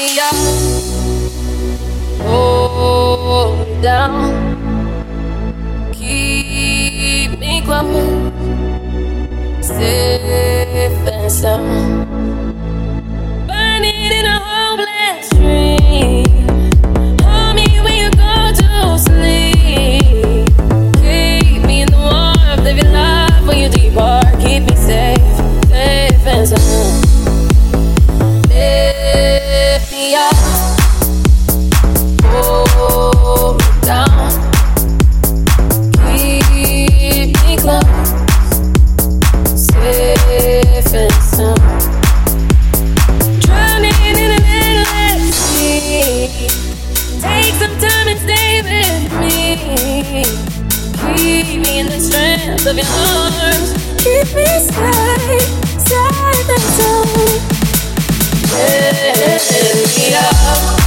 me up, hold me down, keep me close, safe and sound, burning in a hopeless dream. strength of your arms. Keep me safe, safe and sound. Yeah, we are.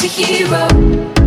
Anti-hero.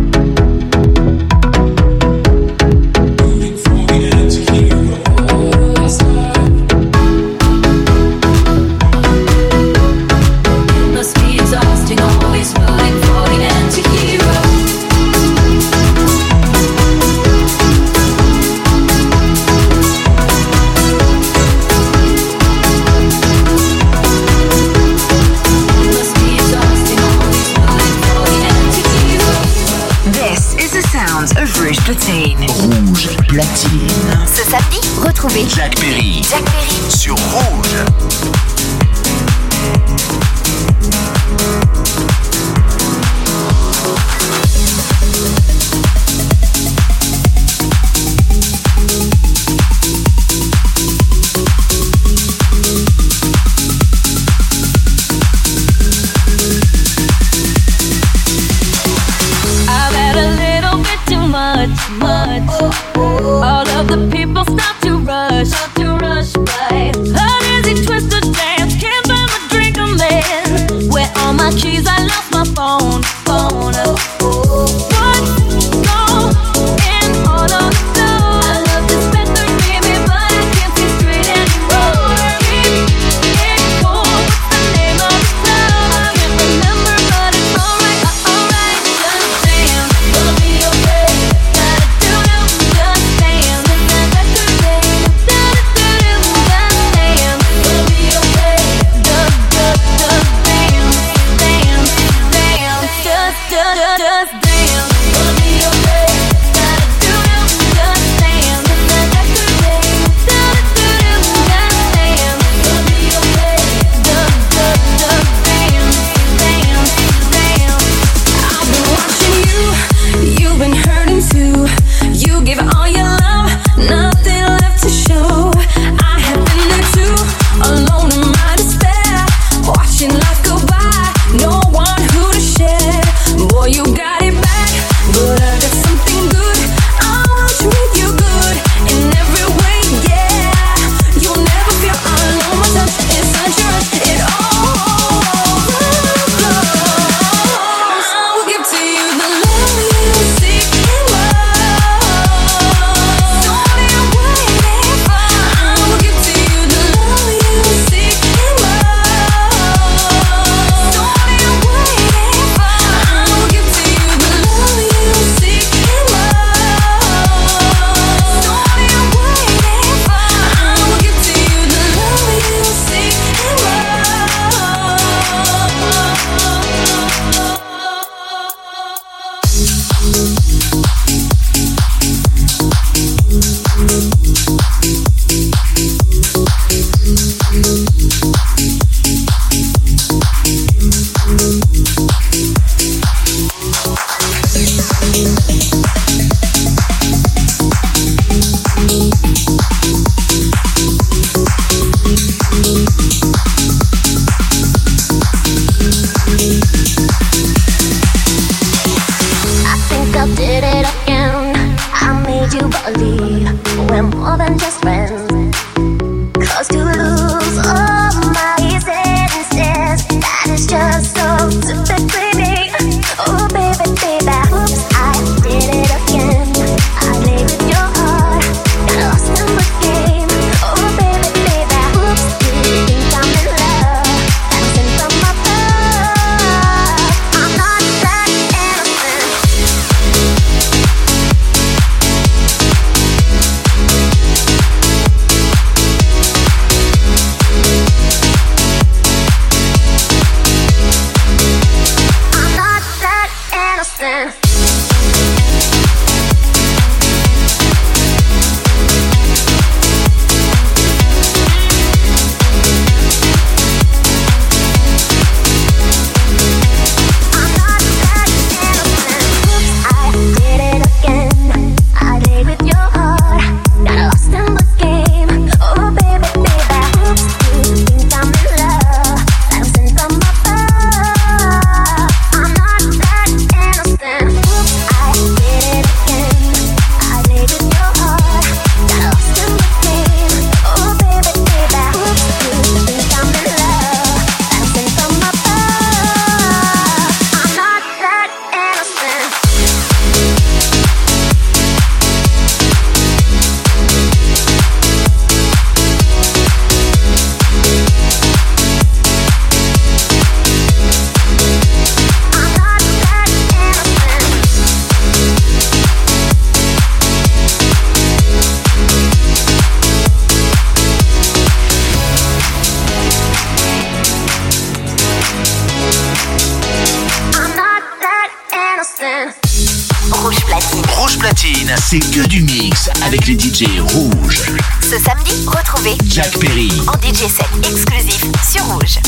DJ Rouge. Ce samedi, retrouvez Jack Perry en DJ set exclusif sur Rouge.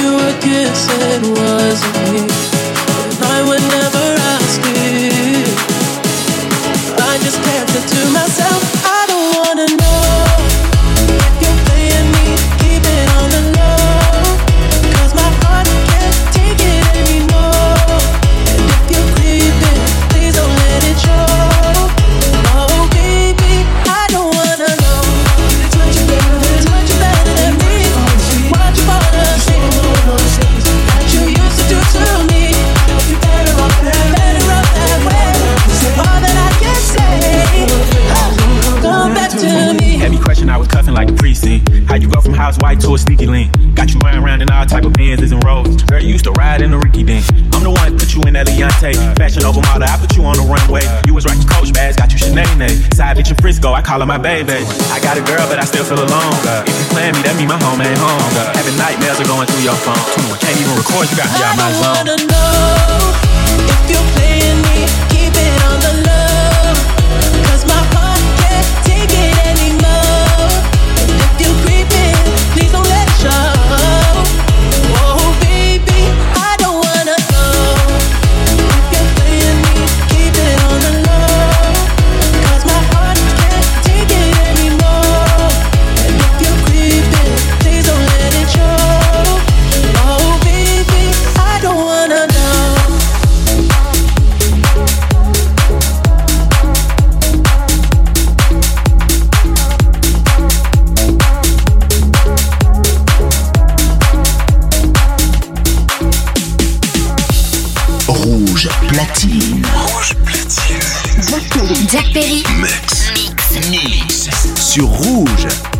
you a kiss, it wasn't me. And I would never ask you. I just kept it to myself. Over I put you on the runway. You was rocking coach bags, got you Céline. Side bitch in Frisco, I call her my baby. I got a girl, but I still feel alone. If you playing me, that mean my home ain't home. Having nightmares are going through your phone. Can't even record, you got me out my zone. I wanna know if you play platine. Rouge platine. Jack Perry. Jack Perry. Mix. Mix. Mix. Sur Rouge.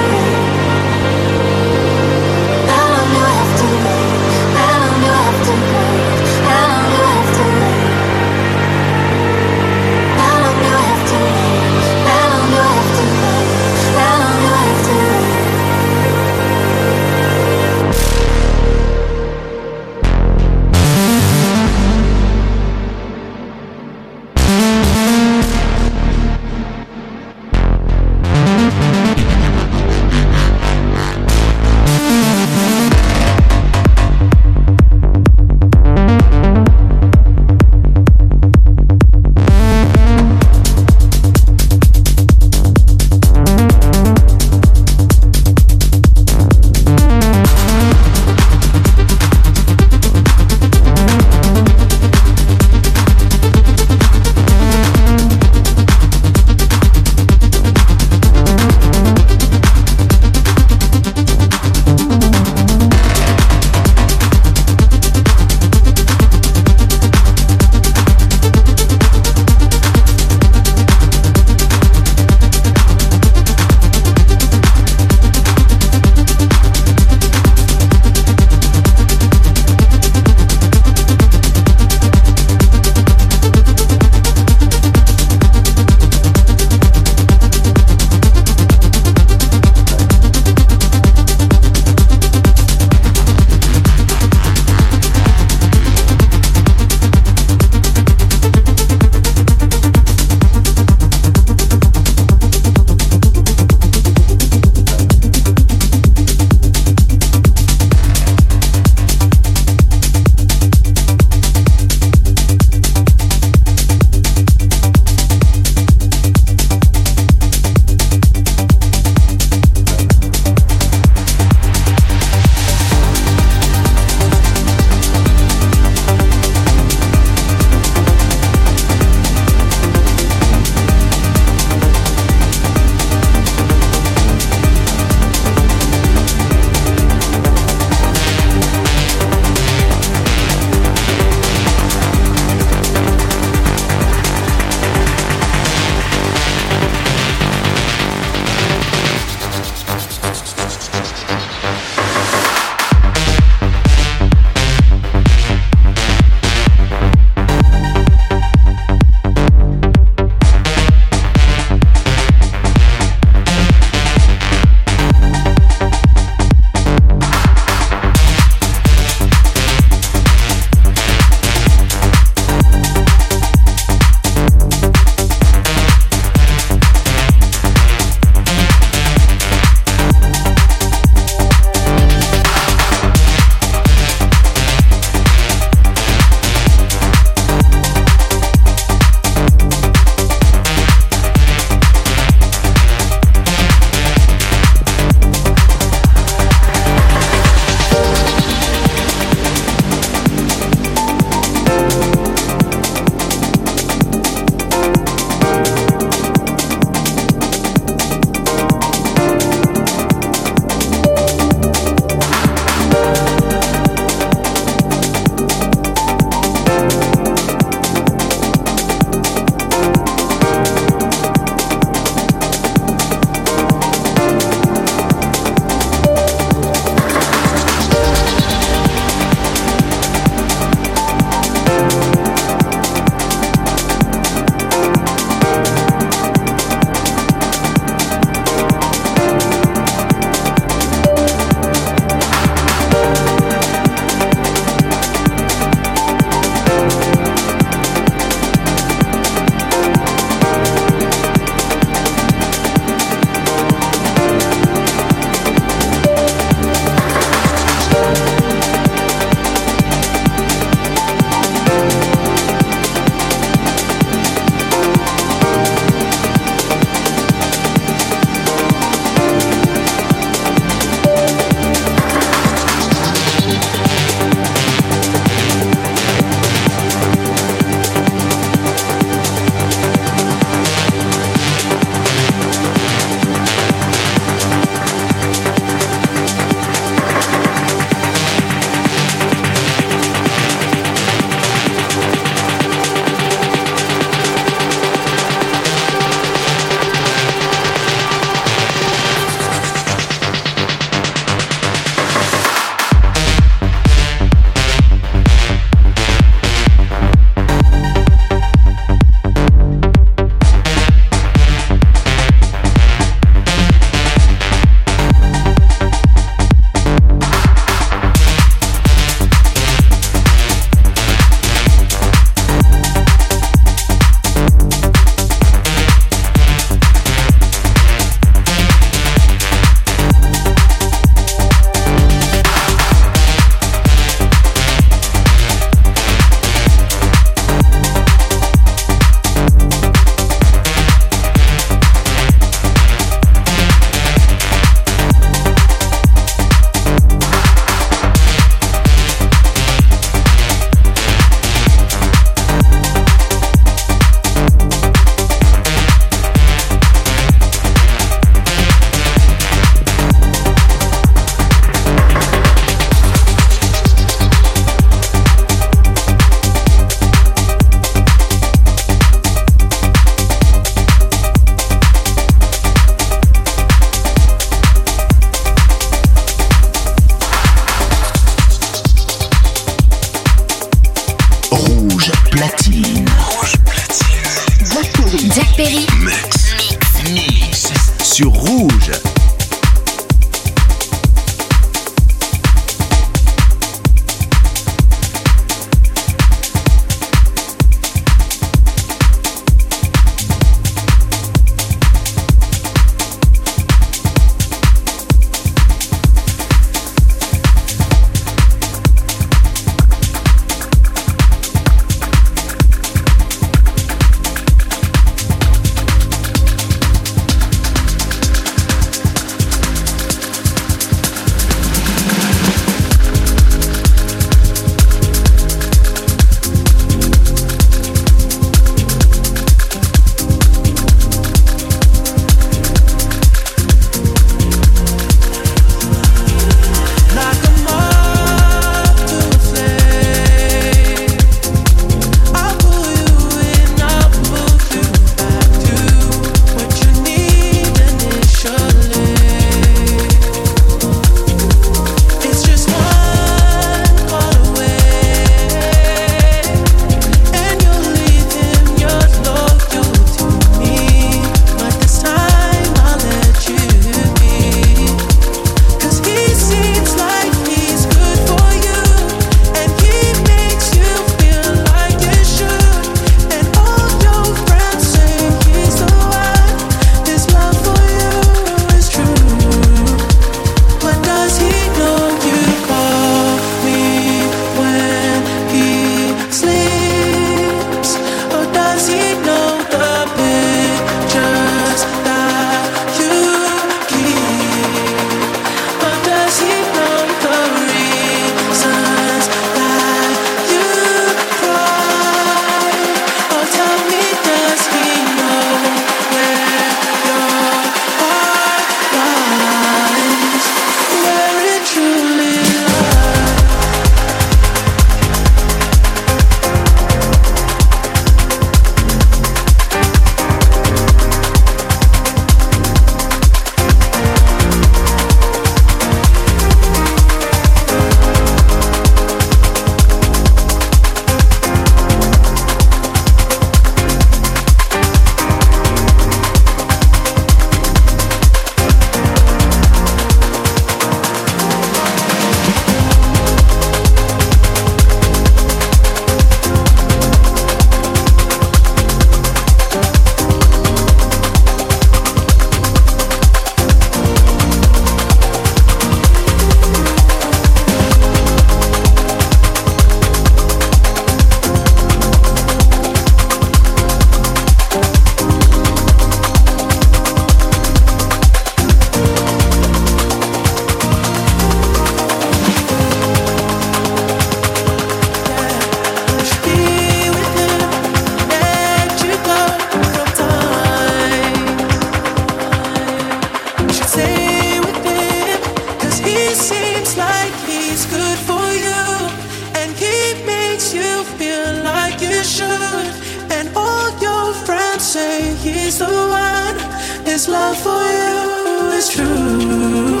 love for you is true,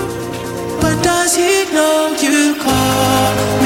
but does he know you call?